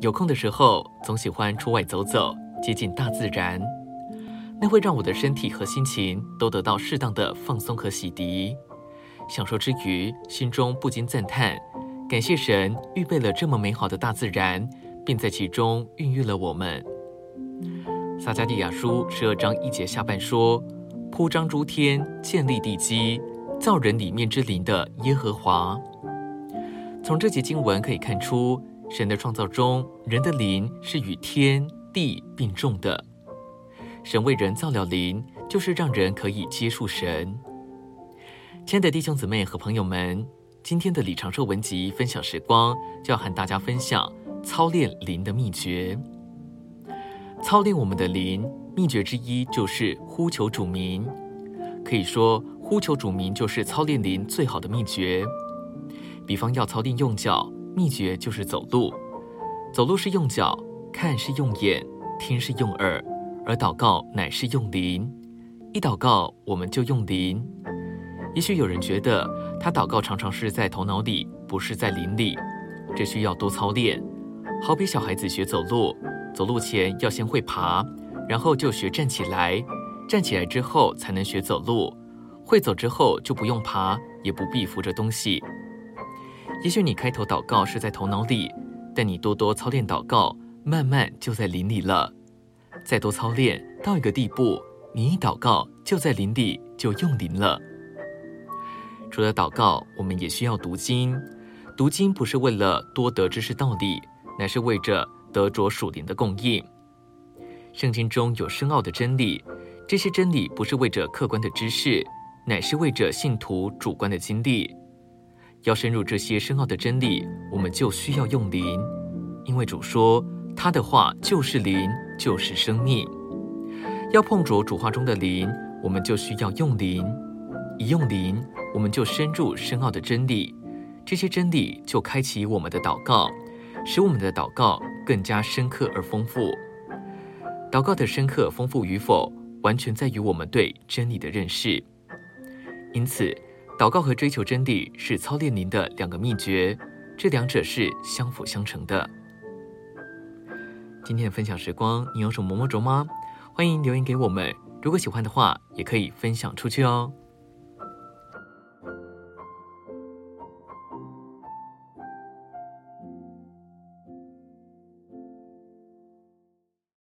有空的时候总喜欢出外走走，接近大自然，那会让我的身体和心情都得到适当的放松和洗涤。享受之余，心中不禁赞叹：感谢神预备了这么美好的大自然，并在其中孕育了我们。撒迦利亚书十二章一节下半说：“铺张诸天，建立地基，造人里面之灵的耶和华。”从这节经文可以看出，神的创造中，人的灵是与天地并重的。神为人造了灵，就是让人可以接触神。亲爱的弟兄姊妹和朋友们，今天的李长寿文集分享时光，就要和大家分享操练灵的秘诀。操练我们的灵，秘诀之一就是呼求主名。可以说，呼求主名就是操练灵最好的秘诀。比方要操练用脚，秘诀就是走路。走路是用脚，看是用眼，听是用耳，而祷告乃是用灵。一祷告，我们就用灵。也许有人觉得他祷告常常是在头脑里，不是在灵里，这需要多操练。好比小孩子学走路，走路前要先会爬，然后就学站起来，站起来之后才能学走路。会走之后就不用爬，也不必扶着东西。也许你开头祷告是在头脑里，但你多多操练祷告，慢慢就在灵里了。再多操练到一个地步，你一祷告就在灵里，就用灵了。除了祷告，我们也需要读经。读经不是为了多得知识道理，乃是为着得着属灵的供应。圣经中有深奥的真理，这些真理不是为着客观的知识，乃是为着信徒主观的经历。要深入这些深奥的真理，我们就需要用灵，因为主说他的话就是灵，就是生命。要碰着主话中的灵，我们就需要用灵，一用灵。我们就深入深奥的真理，这些真理就开启我们的祷告，使我们的祷告更加深刻而丰富。祷告的深刻丰富与否，完全在于我们对真理的认识。因此，祷告和追求真理是操练您的两个秘诀，这两者是相辅相成的。今天的分享时光，你有什么摸着吗？欢迎留言给我们，如果喜欢的话，也可以分享出去哦。